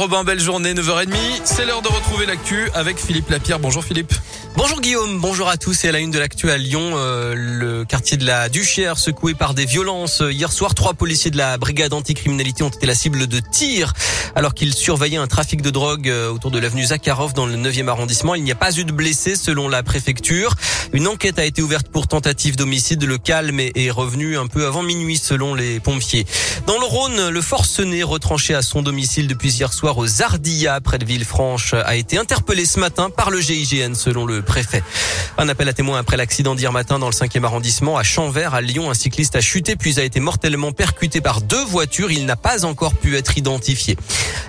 Robin, belle journée, 9h30. C'est l'heure de retrouver l'actu avec Philippe Lapierre. Bonjour Philippe. Bonjour Guillaume, bonjour à tous. Et à la une de l'actu à Lyon, euh, le quartier de la Duchère secoué par des violences. Hier soir, trois policiers de la brigade anticriminalité ont été la cible de tirs alors qu'ils surveillaient un trafic de drogue euh, autour de l'avenue Zakharov dans le 9e arrondissement. Il n'y a pas eu de blessés selon la préfecture. Une enquête a été ouverte pour tentative d'homicide. Le calme est revenu un peu avant minuit selon les pompiers. Dans le Rhône, le forcené retranché à son domicile depuis hier soir aux Ardillas près de Villefranche a été interpellé ce matin par le GIGN selon le Un appel à témoins après l'accident d'hier matin dans le 5e arrondissement à Champvert à Lyon. Un cycliste a chuté puis a été mortellement percuté par deux voitures. Il n'a pas encore pu être identifié.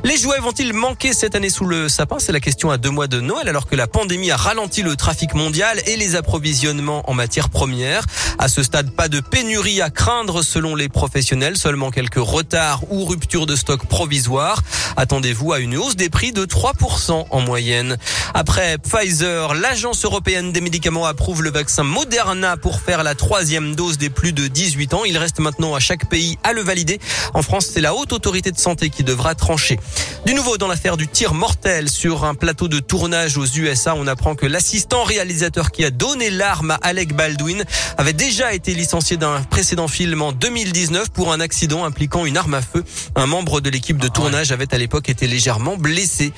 Les jouets vont-ils manquer cette année sous le sapin? C'est la question à deux mois de Noël alors que la pandémie a ralenti le trafic mondial et les approvisionnements en matières premières. À ce stade, pas de pénurie à craindre selon les professionnels, seulement quelques retards ou ruptures de stock provisoires. Attendez-vous à une hausse des prix de 3% en moyenne. Après Pfizer, européenne des médicaments approuve le vaccin Moderna pour faire la troisième dose des plus de 18 ans. Il reste maintenant à chaque pays à le valider. En France, c'est la haute autorité de santé qui devra trancher. Du nouveau dans l'affaire du tir mortel sur un plateau de tournage aux USA, on apprend que l'assistant réalisateur qui a donné l'arme à Alec Baldwin avait déjà été licencié d'un précédent film en 2019 pour un accident impliquant une arme à feu. Un membre de l'équipe de ah tournage avait à l'époque été légèrement blessé.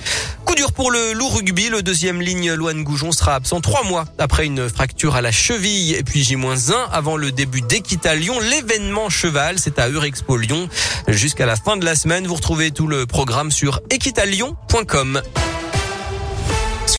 Coup dur pour le loup rugby. Le deuxième ligne, Loane Goujon, sera absent trois mois après une fracture à la cheville et puis J-1 avant le début d'Equita Lyon. L'événement cheval, c'est à Eurexpo Lyon. Jusqu'à la fin de la semaine, vous retrouvez tout le programme sur equitalion.com.